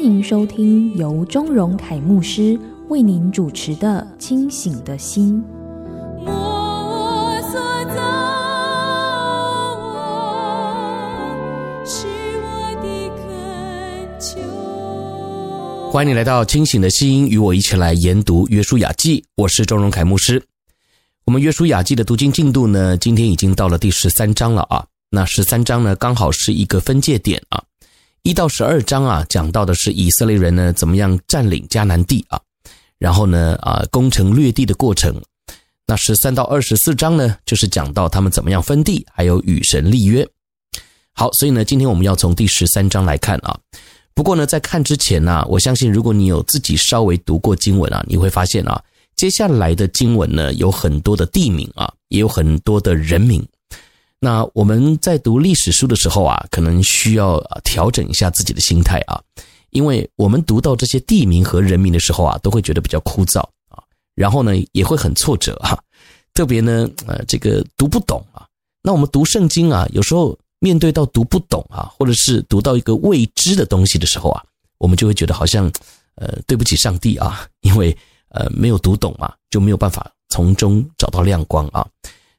欢迎收听由钟荣凯牧师为您主持的《清醒的心》。欢迎你来到清醒的心，与我一起来研读约书亚记。我是钟荣凯牧师。我们约书亚记的读经进度呢，今天已经到了第十三章了啊。那十三章呢，刚好是一个分界点啊。一到十二章啊，讲到的是以色列人呢怎么样占领迦南地啊，然后呢啊攻城略地的过程。那十三到二十四章呢，就是讲到他们怎么样分地，还有与神立约。好，所以呢，今天我们要从第十三章来看啊。不过呢，在看之前呢，我相信如果你有自己稍微读过经文啊，你会发现啊，接下来的经文呢有很多的地名啊，也有很多的人名。那我们在读历史书的时候啊，可能需要调整一下自己的心态啊，因为我们读到这些地名和人名的时候啊，都会觉得比较枯燥啊，然后呢也会很挫折哈，特别呢呃这个读不懂啊。那我们读圣经啊，有时候。面对到读不懂啊，或者是读到一个未知的东西的时候啊，我们就会觉得好像，呃，对不起上帝啊，因为呃没有读懂嘛，就没有办法从中找到亮光啊。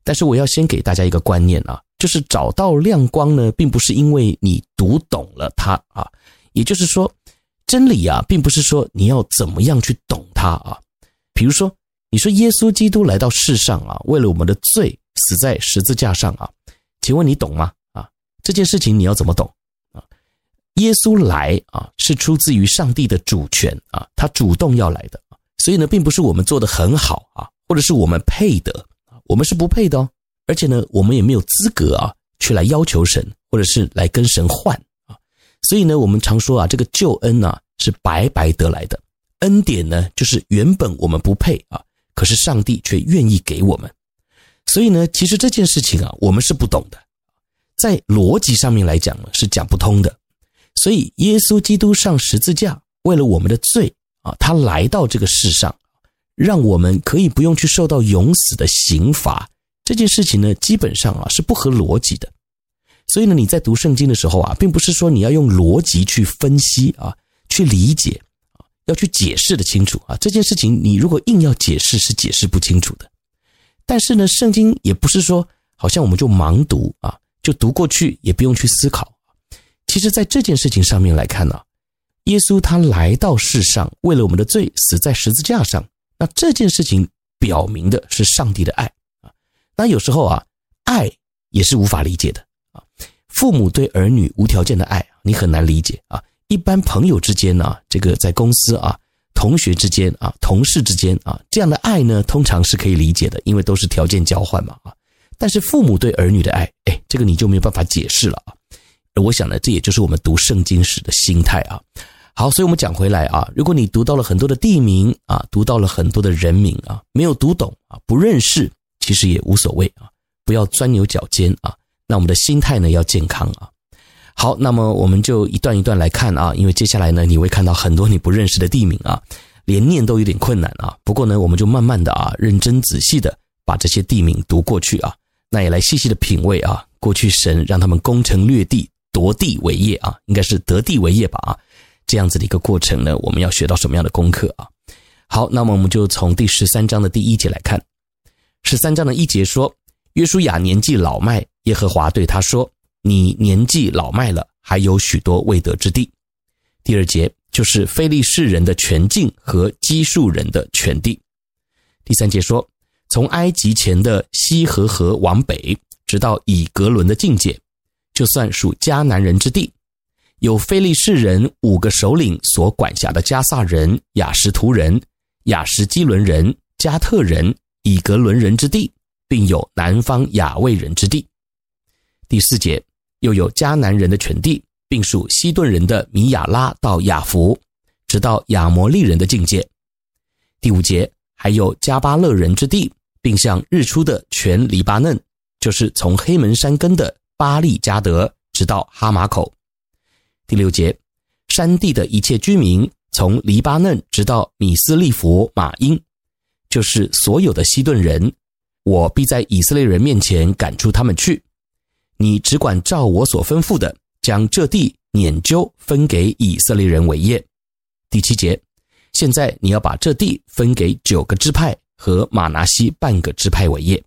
但是我要先给大家一个观念啊，就是找到亮光呢，并不是因为你读懂了它啊，也就是说，真理啊，并不是说你要怎么样去懂它啊。比如说，你说耶稣基督来到世上啊，为了我们的罪死在十字架上啊，请问你懂吗？啊这件事情你要怎么懂啊？耶稣来啊，是出自于上帝的主权啊，他主动要来的，所以呢，并不是我们做得很好啊，或者是我们配得，我们是不配的哦，而且呢，我们也没有资格啊，去来要求神，或者是来跟神换啊。所以呢，我们常说啊，这个救恩呢是白白得来的，恩典呢就是原本我们不配啊，可是上帝却愿意给我们。所以呢，其实这件事情啊，我们是不懂的。在逻辑上面来讲呢，是讲不通的。所以耶稣基督上十字架，为了我们的罪啊，他来到这个世上，让我们可以不用去受到永死的刑罚。这件事情呢，基本上啊是不合逻辑的。所以呢，你在读圣经的时候啊，并不是说你要用逻辑去分析啊，去理解啊，要去解释的清楚啊。这件事情你如果硬要解释，是解释不清楚的。但是呢，圣经也不是说好像我们就盲读啊。就读过去，也不用去思考。其实，在这件事情上面来看呢，耶稣他来到世上，为了我们的罪死在十字架上。那这件事情表明的是上帝的爱啊。那有时候啊，爱也是无法理解的啊。父母对儿女无条件的爱，你很难理解啊。一般朋友之间呢，这个在公司啊，同学之间啊，同事之间啊，这样的爱呢，通常是可以理解的，因为都是条件交换嘛啊。但是父母对儿女的爱，哎，这个你就没有办法解释了啊。我想呢，这也就是我们读圣经时的心态啊。好，所以我们讲回来啊，如果你读到了很多的地名啊，读到了很多的人名啊，没有读懂啊，不认识，其实也无所谓啊，不要钻牛角尖啊。那我们的心态呢，要健康啊。好，那么我们就一段一段来看啊，因为接下来呢，你会看到很多你不认识的地名啊，连念都有点困难啊。不过呢，我们就慢慢的啊，认真仔细的把这些地名读过去啊。那也来细细的品味啊，过去神让他们攻城略地、夺地为业啊，应该是得地为业吧啊，这样子的一个过程呢，我们要学到什么样的功课啊？好，那么我们就从第十三章的第一节来看。十三章的一节说：“约书亚年纪老迈，耶和华对他说：‘你年纪老迈了，还有许多未得之地。’第二节就是非利士人的全境和基述人的全地。第三节说。”从埃及前的西河河往北，直到以革伦的境界，就算属迦南人之地。有非利士人五个首领所管辖的迦萨人、雅什图人、雅什基伦人、加特人、以格伦人之地，并有南方雅卫人之地。第四节，又有迦南人的全地，并属西顿人的米亚拉到亚弗，直到亚摩利人的境界。第五节还有迦巴勒人之地，并向日出的全黎巴嫩，就是从黑门山根的巴利加德，直到哈马口。第六节，山地的一切居民，从黎巴嫩直到米斯利弗马英，就是所有的西顿人，我必在以色列人面前赶出他们去。你只管照我所吩咐的，将这地拈阄分给以色列人为业。第七节。现在你要把这地分给九个支派和玛拿西半个支派为业。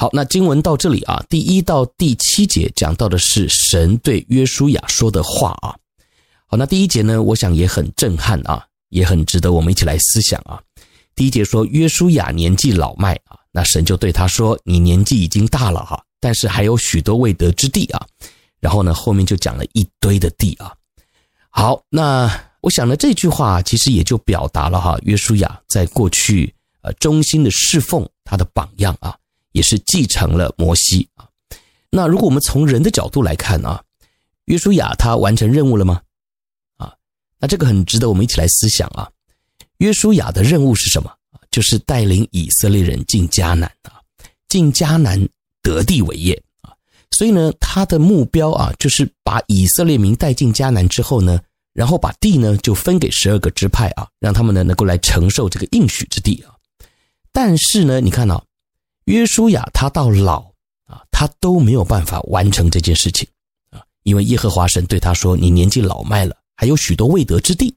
好，那经文到这里啊，第一到第七节讲到的是神对约书亚说的话啊。好，那第一节呢，我想也很震撼啊，也很值得我们一起来思想啊。第一节说约书亚年纪老迈啊，那神就对他说：“你年纪已经大了哈，但是还有许多未得之地啊。”然后呢，后面就讲了一堆的地啊。好，那。我想呢，这句话其实也就表达了哈，约书亚在过去呃忠心的侍奉他的榜样啊，也是继承了摩西啊。那如果我们从人的角度来看啊，约书亚他完成任务了吗？啊，那这个很值得我们一起来思想啊。约书亚的任务是什么？就是带领以色列人进迦南啊，进迦南得地为业啊。所以呢，他的目标啊，就是把以色列民带进迦南之后呢。然后把地呢就分给十二个支派啊，让他们呢能够来承受这个应许之地啊。但是呢，你看啊，约书亚他到老啊，他都没有办法完成这件事情啊，因为耶和华神对他说：“你年纪老迈了，还有许多未得之地。”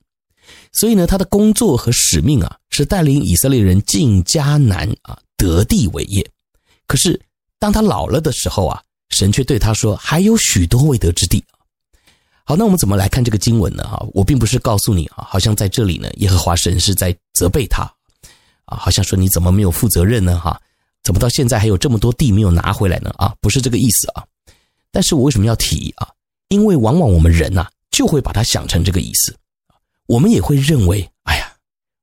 所以呢，他的工作和使命啊，是带领以色列人进迦南啊，得地为业。可是当他老了的时候啊，神却对他说：“还有许多未得之地。”好，那我们怎么来看这个经文呢？哈，我并不是告诉你啊，好像在这里呢，耶和华神是在责备他，啊，好像说你怎么没有负责任呢？哈，怎么到现在还有这么多地没有拿回来呢？啊，不是这个意思啊。但是我为什么要提啊？因为往往我们人呐，就会把它想成这个意思，我们也会认为，哎呀，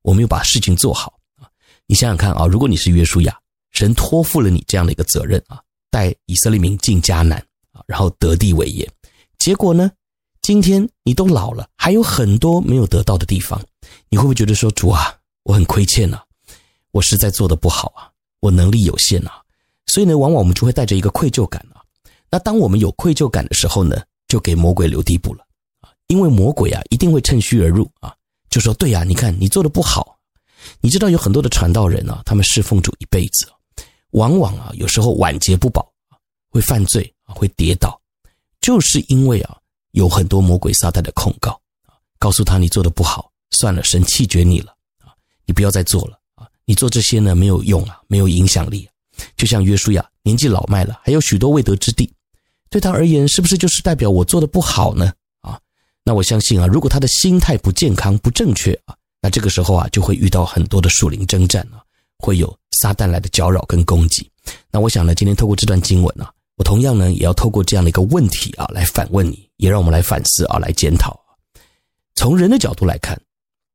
我没有把事情做好啊。你想想看啊，如果你是约书亚，神托付了你这样的一个责任啊，带以色列民进迦南啊，然后得地为业，结果呢？今天你都老了，还有很多没有得到的地方，你会不会觉得说主啊，我很亏欠呐，我实在做得不好啊，我能力有限呐，所以呢，往往我们就会带着一个愧疚感啊。那当我们有愧疚感的时候呢，就给魔鬼留地步了啊，因为魔鬼啊一定会趁虚而入啊，就说对呀，你看你做的不好，你知道有很多的传道人啊，他们侍奉主一辈子，往往啊有时候晚节不保，会犯罪啊，会跌倒，就是因为啊。有很多魔鬼撒旦的控告啊，告诉他你做的不好，算了，神弃绝你了啊，你不要再做了，你做这些呢没有用啊，没有影响力。就像约书亚年纪老迈了，还有许多未得之地，对他而言是不是就是代表我做的不好呢？啊，那我相信啊，如果他的心态不健康、不正确啊，那这个时候啊就会遇到很多的属灵征战啊，会有撒旦来的搅扰跟攻击。那我想呢，今天透过这段经文啊。我同样呢，也要透过这样的一个问题啊，来反问你，也让我们来反思啊，来检讨。从人的角度来看，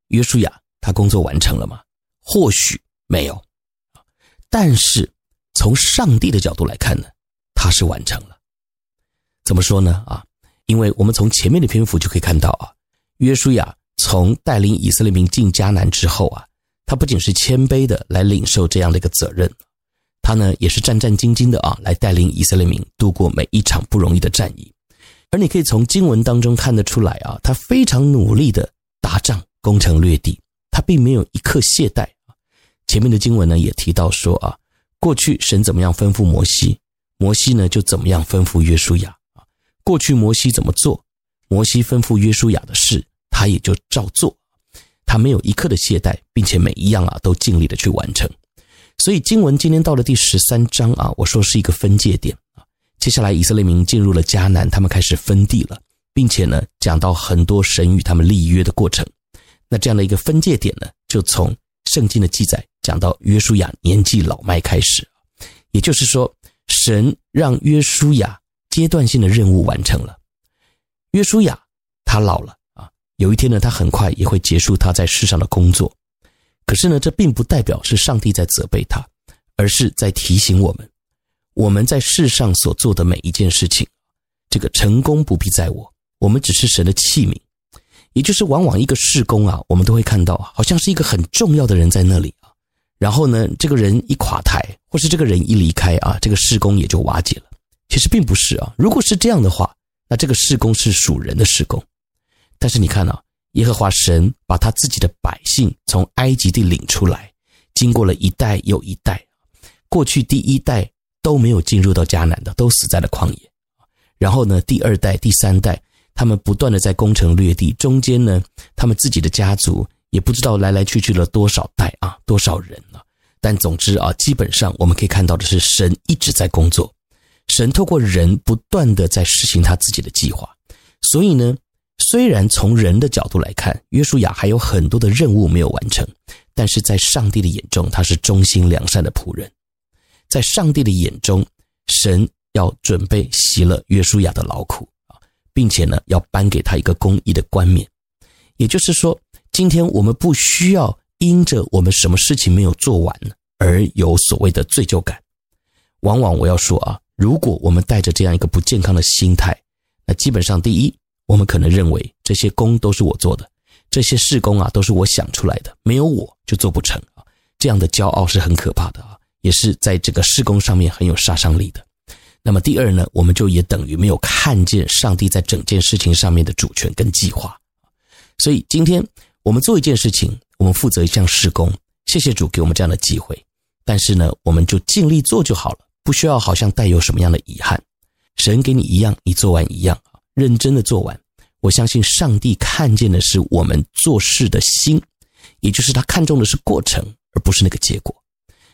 约书亚他工作完成了吗？或许没有。但是从上帝的角度来看呢，他是完成了。怎么说呢？啊，因为我们从前面的篇幅就可以看到啊，约书亚从带领以色列民进迦南之后啊，他不仅是谦卑的来领受这样的一个责任。他呢也是战战兢兢的啊，来带领以色列民度过每一场不容易的战役。而你可以从经文当中看得出来啊，他非常努力的打仗，攻城略地，他并没有一刻懈怠。前面的经文呢也提到说啊，过去神怎么样吩咐摩西，摩西呢就怎么样吩咐约书亚啊。过去摩西怎么做，摩西吩咐约书亚的事，他也就照做，他没有一刻的懈怠，并且每一样啊都尽力的去完成。所以经文今天到了第十三章啊，我说是一个分界点啊。接下来以色列民进入了迦南，他们开始分地了，并且呢讲到很多神与他们立约的过程。那这样的一个分界点呢，就从圣经的记载讲到约书亚年纪老迈开始，也就是说，神让约书亚阶段性的任务完成了。约书亚他老了啊，有一天呢，他很快也会结束他在世上的工作。可是呢，这并不代表是上帝在责备他，而是在提醒我们，我们在世上所做的每一件事情，这个成功不必在我，我们只是神的器皿。也就是往往一个事工啊，我们都会看到，好像是一个很重要的人在那里。然后呢，这个人一垮台，或是这个人一离开啊，这个事工也就瓦解了。其实并不是啊，如果是这样的话，那这个事工是属人的事工。但是你看啊，耶和华神把他自己的百姓从埃及地领出来，经过了一代又一代，过去第一代都没有进入到迦南的，都死在了旷野。然后呢，第二代、第三代。他们不断的在攻城略地，中间呢，他们自己的家族也不知道来来去去了多少代啊，多少人啊。但总之啊，基本上我们可以看到的是，神一直在工作，神透过人不断的在实行他自己的计划。所以呢，虽然从人的角度来看，约书亚还有很多的任务没有完成，但是在上帝的眼中，他是忠心良善的仆人。在上帝的眼中，神要准备息了约书亚的劳苦啊。并且呢，要颁给他一个公义的冠冕，也就是说，今天我们不需要因着我们什么事情没有做完而有所谓的罪疚感。往往我要说啊，如果我们带着这样一个不健康的心态，那基本上第一，我们可能认为这些工都是我做的，这些事工啊都是我想出来的，没有我就做不成啊。这样的骄傲是很可怕的啊，也是在这个事工上面很有杀伤力的。那么第二呢，我们就也等于没有看见上帝在整件事情上面的主权跟计划。所以今天我们做一件事情，我们负责一项事工，谢谢主给我们这样的机会。但是呢，我们就尽力做就好了，不需要好像带有什么样的遗憾。神给你一样，你做完一样，认真的做完。我相信上帝看见的是我们做事的心，也就是他看重的是过程，而不是那个结果。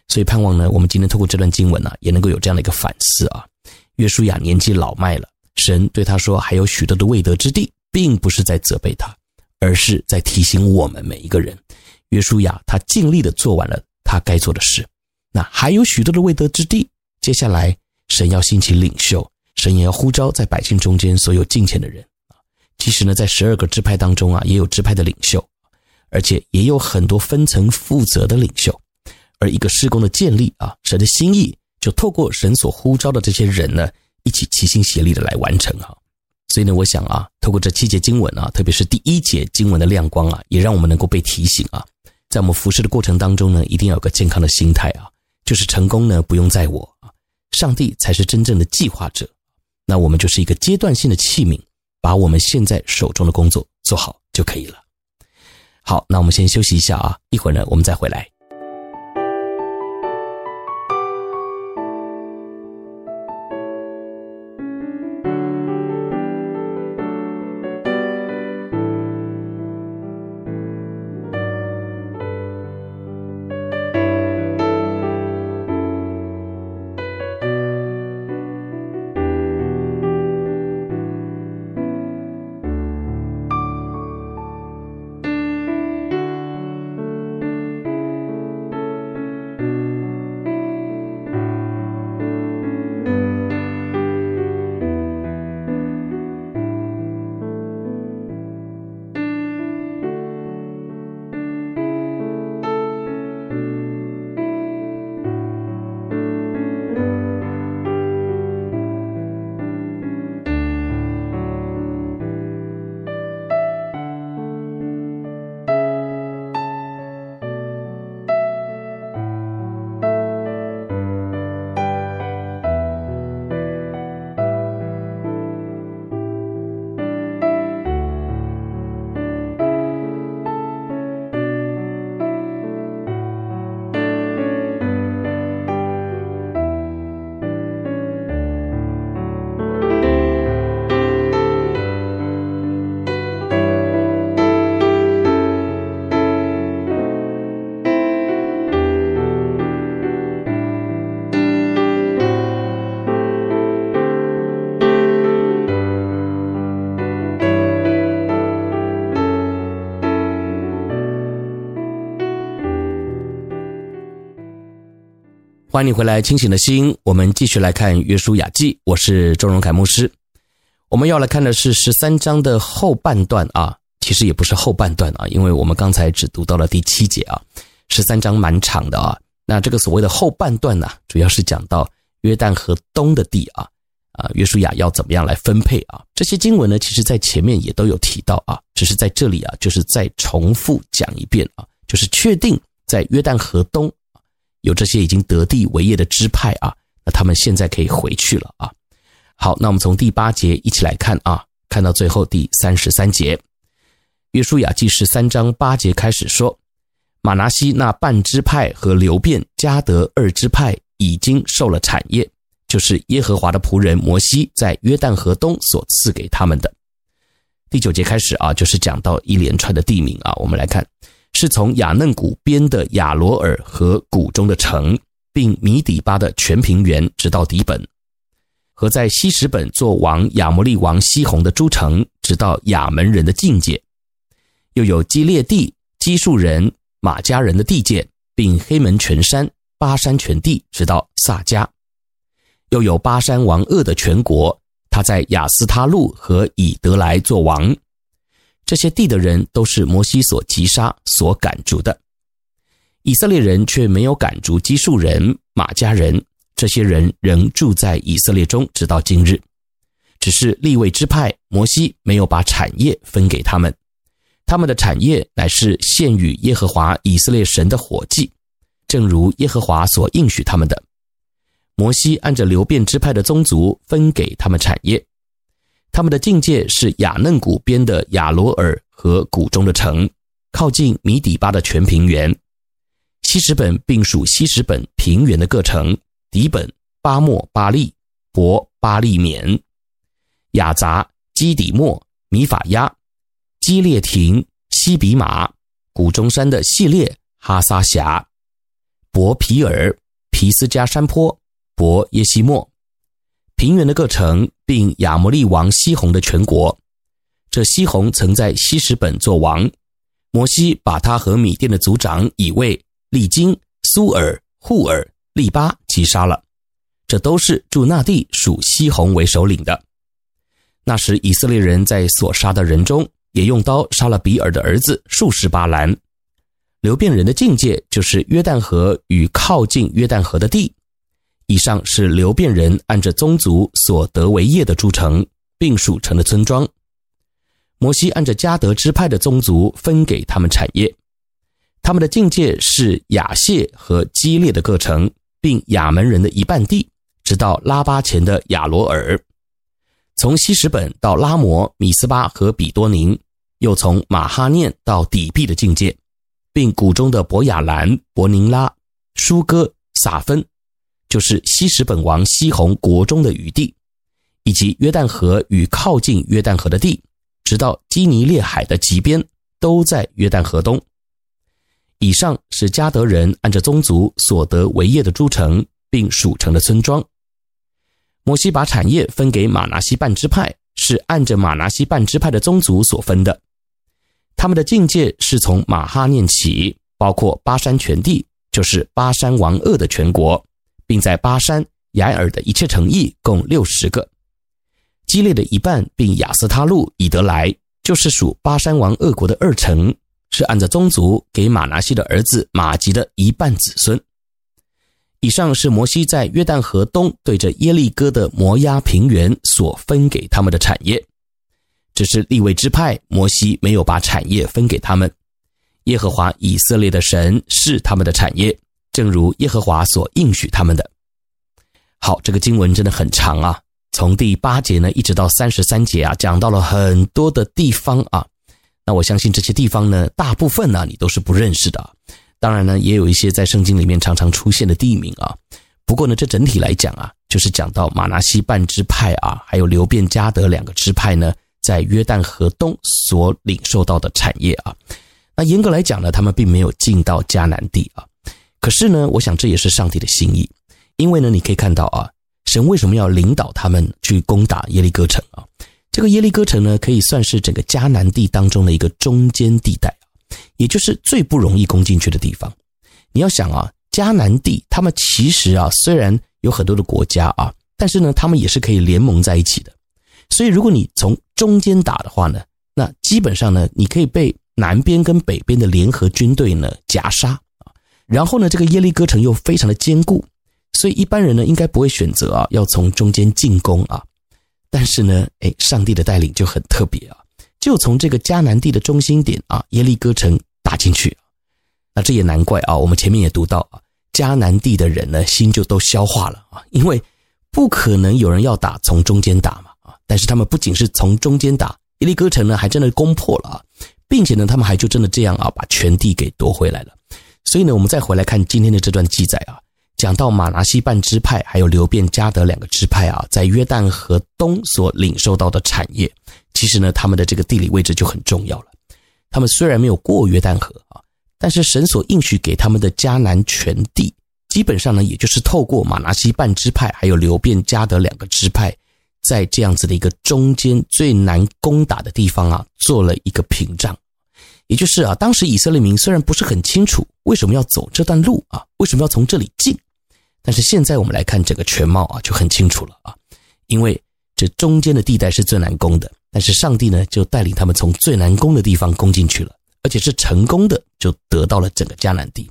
所以盼望呢，我们今天透过这段经文呢、也能够有这样的一个反思啊。约书亚年纪老迈了，神对他说：“还有许多的未得之地，并不是在责备他，而是在提醒我们每一个人。约书亚他尽力的做完了他该做的事，那还有许多的未得之地。接下来，神要兴起领袖，神也要呼召在百姓中间所有敬虔的人。其实呢，在十二个支派当中啊，也有支派的领袖，而且也有很多分层负责的领袖。而一个事工的建立啊，神的心意。”就透过神所呼召的这些人呢，一起齐心协力的来完成哈。所以呢，我想啊，透过这七节经文啊，特别是第一节经文的亮光啊，也让我们能够被提醒啊，在我们服侍的过程当中呢，一定要有个健康的心态啊，就是成功呢不用在我啊，上帝才是真正的计划者。那我们就是一个阶段性的器皿，把我们现在手中的工作做好就可以了。好，那我们先休息一下啊，一会儿呢，我们再回来。欢迎回来，清醒的心。我们继续来看《约书亚记》，我是周荣凯牧师。我们要来看的是十三章的后半段啊，其实也不是后半段啊，因为我们刚才只读到了第七节啊，十三章蛮长的啊。那这个所谓的后半段呢，主要是讲到约旦河东的地啊，啊，约书亚要怎么样来分配啊？这些经文呢，其实在前面也都有提到啊，只是在这里啊，就是再重复讲一遍啊，就是确定在约旦河东有这些已经得地为业的支派啊，那他们现在可以回去了啊。好，那我们从第八节一起来看啊，看到最后第三十三节，约书亚记十三章八节开始说，马拿西那半支派和流便、加得二支派已经受了产业。就是耶和华的仆人摩西在约旦河东所赐给他们的。第九节开始啊，就是讲到一连串的地名啊。我们来看，是从雅嫩谷边的雅罗尔和谷中的城，并米底巴的全平原，直到底本，和在希实本做王亚摩利王西宏的诸城，直到亚门人的境界，又有基列地、基述人、马加人的地界，并黑门全山、巴山全地，直到撒迦。又有巴山王噩的全国，他在雅斯他路和以得来做王。这些地的人都是摩西所击杀、所赶逐的。以色列人却没有赶逐基述人、玛迦人，这些人仍住在以色列中，直到今日。只是利未支派，摩西没有把产业分给他们。他们的产业乃是献与耶和华以色列神的火祭，正如耶和华所应许他们的。摩西按着流便支派的宗族分给他们产业，他们的境界是雅嫩谷边的雅罗尔和谷中的城，靠近米底巴的全平原，希实本并属希实本平原的各城，底本、巴莫、巴利、伯、巴利缅、亚杂、基底莫、米法亚、基列亭、西比马、谷中山的系列、哈撒辖、伯毘珥、毘斯加山坡。博耶西莫，平原的各城，并亚摩利王西宏的全国。这西宏曾在希实本做王，摩西把他和米甸的族长以卫、利金、苏尔、户尔、利巴击杀了。这都是住那地属西宏为首领的。那时以色列人在所杀的人中，也用刀杀了比尔的儿子术士巴兰。流便人的境界就是约旦河与靠近约旦河的地。以上是流便人按着宗族所得为业的诸城，并属城的村庄。摩西按着迦得支派的宗族分给他们产业，他们的境界是雅谢和基列的各城，并亚门人的一半地，直到拉巴前的亚罗尔。从希什本到拉摩、米斯巴和比多宁，又从马哈念到底壁的境界，并谷中的伯亚兰、伯宁拉、舒哥、撒芬。就是西实本王西宏国中的余地，以及约旦河与靠近约旦河的地，直到基尼列海的极边，都在约旦河东。以上是加得人按着宗族所得为业的诸城，并属城的村庄。摩西把产业分给马拿西半支派，是按着马拿西半支派的宗族所分的。他们的境界是从马哈念起，包括巴山全地，就是巴山王鄂的全国。并在巴珊、亚尔的一切城邑共六十个，基列的一半，并亚斯他录、以得来，就是属巴珊王恶国的二城，是按着宗族给马拿西的儿子玛吉的一半子孙。以上是摩西在约旦河东对着耶利哥的摩押平原所分给他们的产业，只是利未支派，摩西没有把产业分给他们。耶和华以色列的神是他们的产业。正如耶和华所应许他们的。好，这个经文真的很长啊，从第八节呢一直到三十三节啊，讲到了很多的地方啊。那我相信这些地方呢，大部分呢你都是不认识的。当然呢，也有一些在圣经里面常常出现的地名啊。不过呢，这整体来讲啊，就是讲到玛拿西半支派啊，还有流便、迦得两个支派呢，在约旦河东所领受到的产业啊。那严格来讲呢，他们并没有进到迦南地啊。可是呢，我想这也是上帝的心意，因为呢，你可以看到啊，神为什么要领导他们去攻打耶利哥城啊？这个耶利哥城呢，可以算是整个迦南地当中的一个中间地带，也就是最不容易攻进去的地方。你要想啊，迦南地他们其实啊，虽然有很多的国家啊，但是呢，他们也是可以联盟在一起的。所以，如果你从中间打的话呢，那基本上呢，你可以被南边跟北边的联合军队呢夹杀。然后呢，这个耶利哥城又非常的坚固，所以一般人呢应该不会选择啊要从中间进攻啊。但是呢，哎，上帝的带领就很特别啊，就从这个迦南地的中心点啊耶利哥城打进去。那这也难怪啊，我们前面也读到啊，迦南地的人呢心就都消化了啊，因为不可能有人要打从中间打嘛啊。但是他们不仅是从中间打耶利哥城呢，还真的攻破了啊，并且呢，他们还就真的这样啊把全地给夺回来了。所以呢，我们再回来看今天的这段记载啊。讲到马拿西半支派，还有流便、加得两个支派啊，在约旦河东所领受到的产业，其实呢，他们的这个地理位置就很重要了。他们虽然没有过约旦河啊，但是神所应许给他们的迦南全地，基本上呢，也就是透过马拿西半支派，还有流便、加得两个支派，在这样子的一个中间最难攻打的地方啊，做了一个屏障。也就是啊，当时以色列民虽然不是很清楚为什么要走这段路啊，为什么要从这里进。但是现在我们来看整个全貌啊，就很清楚了啊，因为这中间的地带是最难攻的，但是上帝呢就带领他们从最难攻的地方攻进去了，而且是成功的，就得到了整个迦南地。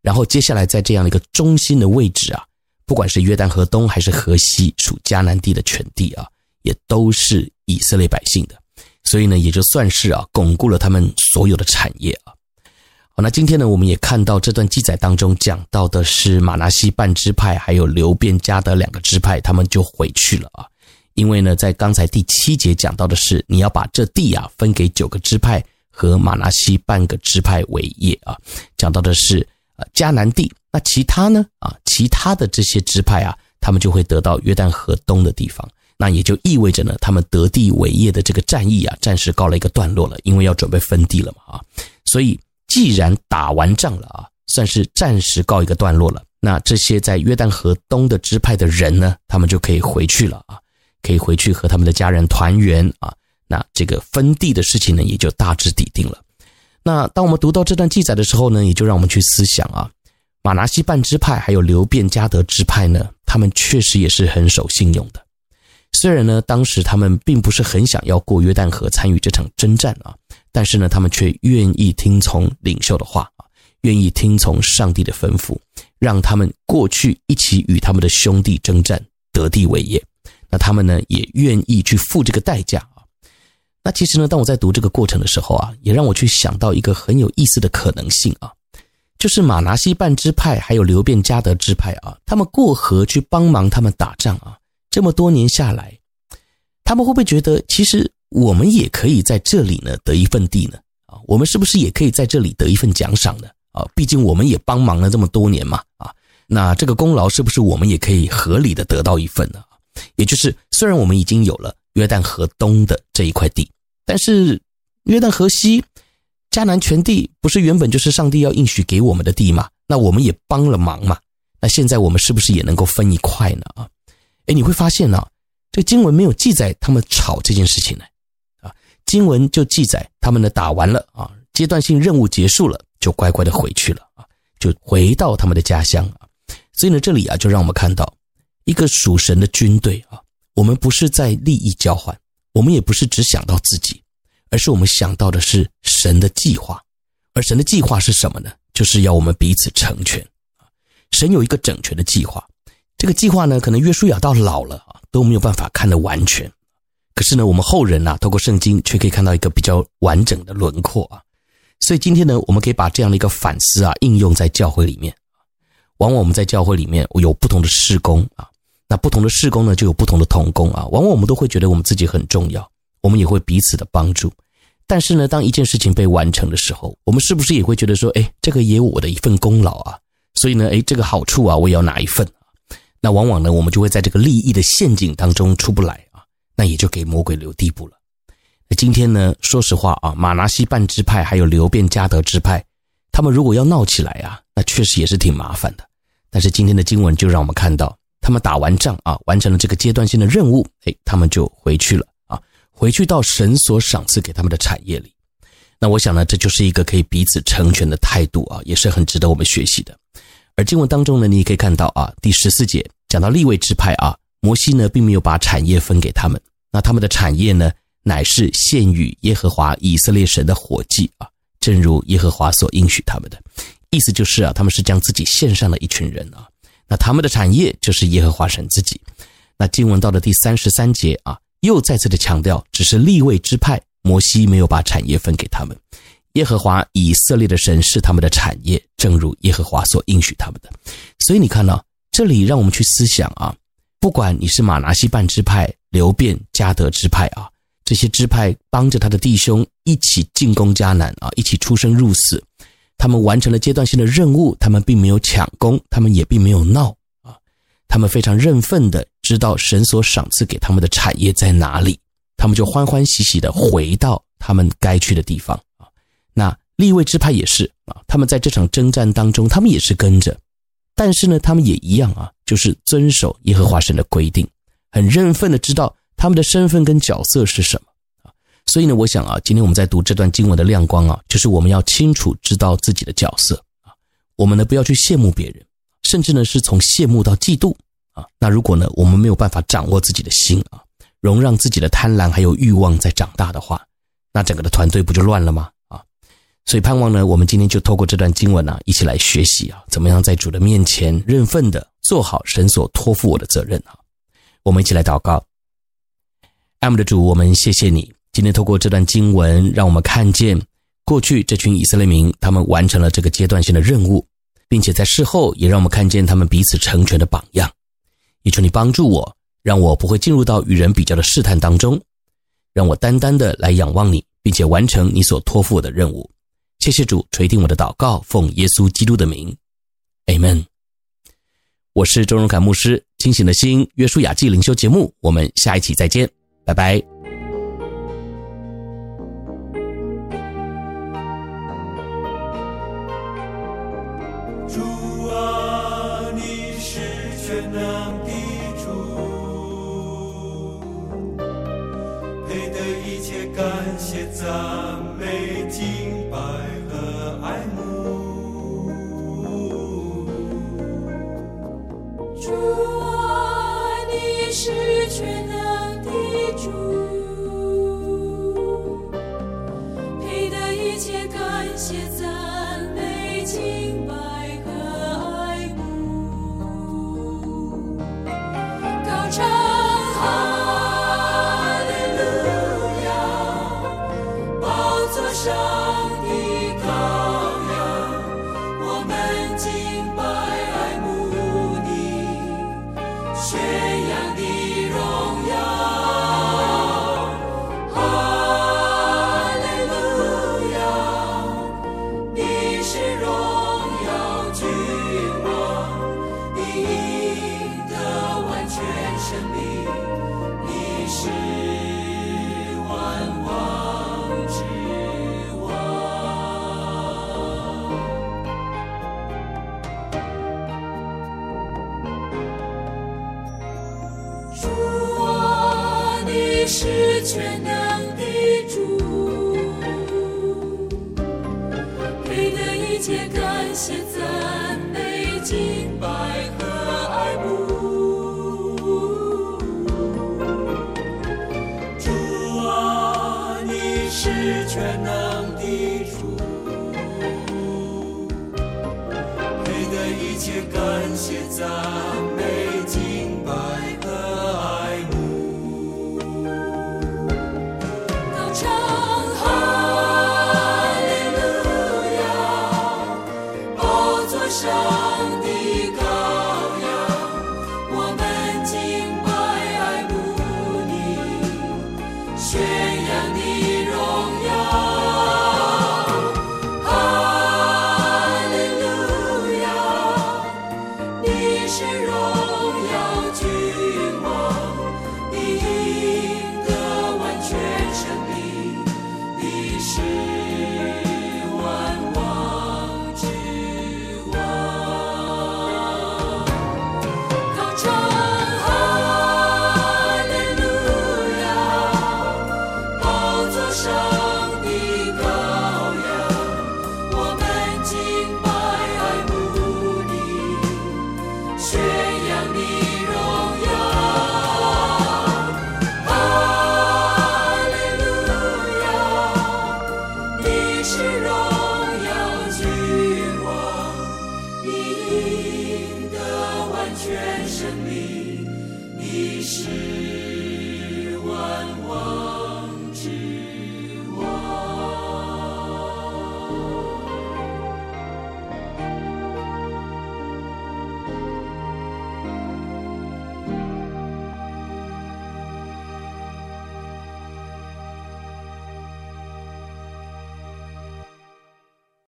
然后接下来在这样的一个中心的位置啊，不管是约旦河东还是河西属迦南地的全地啊，也都是以色列百姓的，所以呢也就算是啊巩固了他们所有的产业啊。那今天呢，我们也看到这段记载当中讲到的是马拿西半支派，还有流便、迦得两个支派，他们就回去了啊。因为呢，在刚才第七节讲到的是，你要把这地啊分给九个支派和马拿西半个支派为业啊。讲到的是呃迦南地，那其他呢啊，其他的这些支派啊，他们就会得到约旦河东的地方。那也就意味着呢，他们得地为业的这个战役啊，暂时告了一个段落了，因为要准备分地了嘛啊，所以。既然打完仗了啊，算是暂时告一个段落了。那这些在约旦河东的支派的人呢，他们就可以回去了啊，可以回去和他们的家人团圆啊。那这个分地的事情呢，也就大致底定了。那当我们读到这段记载的时候呢，也就让我们去思想啊，马拿西半支派还有流便迦得支派呢，他们确实也是很守信用的。虽然呢，当时他们并不是很想要过约旦河参与这场征战啊。但是呢，他们却愿意听从领袖的话啊，愿意听从上帝的吩咐，让他们过去一起与他们的兄弟征战，得地为业。那他们呢，也愿意去付这个代价啊。那其实呢，当我在读这个过程的时候啊，也让我去想到一个很有意思的可能性啊，就是马拿西半支派还有流便迦得支派啊，他们过河去帮忙他们打仗啊，这么多年下来，他们会不会觉得其实？我们也可以在这里呢得一份地呢啊，我们是不是也可以在这里得一份奖赏呢啊？毕竟我们也帮忙了这么多年嘛啊，那这个功劳是不是我们也可以合理的得到一份呢？也就是虽然我们已经有了约旦河东的这一块地，但是约旦河西迦南全地不是原本就是上帝要应许给我们的地吗？那我们也帮了忙嘛，那现在我们是不是也能够分一块呢啊？诶，你会发现呢，这经文没有记载他们吵这件事情呢。经文就记载，他们呢打完了啊，阶段性任务结束了，就乖乖的回去了啊，就回到他们的家乡啊。所以呢，这里啊，就让我们看到一个属神的军队啊，我们不是在利益交换，我们也不是只想到自己，而是我们想到的是神的计划。而神的计划是什么呢？就是要我们彼此成全啊。神有一个整全的计划，这个计划呢，可能约书亚到老了啊，都没有办法看得完全。可是呢，我们后人呐，透过圣经却可以看到一个比较完整的轮廓啊。所以今天呢，我们可以把这样的一个反思啊，应用在教会里面。往往我们在教会里面有不同的事工啊，那不同的事工呢，就有不同的同工啊。往往我们都会觉得我们自己很重要，我们也会彼此的帮助。但是呢，当一件事情被完成的时候，我们是不是也会觉得说，哎，这个也有我的一份功劳啊？所以呢，哎，这个好处啊，我也要拿一份。那往往呢，我们就会在这个利益的陷阱当中出不来。那也就给魔鬼留地步了。那今天呢，说实话啊，马拿西半支派还有流便加德支派，他们如果要闹起来啊，那确实也是挺麻烦的。但是今天的经文就让我们看到，他们打完仗啊，完成了这个阶段性的任务，哎，他们就回去了啊，回去到神所赏赐给他们的产业里。那我想呢，这就是一个可以彼此成全的态度啊，也是很值得我们学习的。而经文当中呢，你也可以看到啊，第十四节讲到利未支派啊，摩西呢，并没有把产业分给他们。那他们的产业呢，乃是献与耶和华以色列神的火祭啊，正如耶和华所应许他们的。意思就是啊，他们是将自己献上的一群人啊。那他们的产业就是耶和华神自己。那经文到了第三十三节啊，又再次的强调，只是立位之派，摩西没有把产业分给他们。耶和华以色列的神是他们的产业，正如耶和华所应许他们的。所以你看到这里，让我们去思想啊，不管你是马拿西半支派、流便、迦得支派啊，这些支派帮着他的弟兄一起进攻迦南啊，一起出生入死。他们完成了阶段性的任务，他们并没有抢功，他们也并没有闹啊，他们非常认份的知道神所赏赐给他们的产业在哪里，他们就欢欢喜喜的回到他们该去的地方啊。那利未支派也是啊，他们在这场征战当中，他们也是跟着，但是呢，他们也一样啊，就是遵守耶和华神的规定，很认份的知道他们的身份跟角色是什么啊。所以呢，我想啊，今天我们在读这段经文的亮光啊，就是我们要清楚知道自己的角色啊。我们呢，不要去羡慕别人，甚至呢，是从羡慕到嫉妒啊。那如果呢，我们没有办法掌握自己的心啊，容让自己的贪婪还有欲望在长大的话，那整个的团队不就乱了吗？所以盼望呢，我们今天就透过这段经文呢，一起来学习啊，怎么样在主的面前认份的做好神所托付我的责任啊。我们一起来祷告，爱慕的主，我们谢谢你。今天透过这段经文，让我们看见过去这群以色列民，他们完成了这个阶段性的任务，并且在事后也让我们看见他们彼此成全的榜样。也求你帮助我，让我不会进入到与人比较的试探当中，让我单单的来仰望你，并且完成你所托付我的任务。谢谢主垂听我的祷告，奉耶稣基督的名，Amen。我是周荣凯牧师，清醒的心，约书亚记灵修节目，我们下一期再见，拜拜。是全能的主，配得一切感谢、赞美、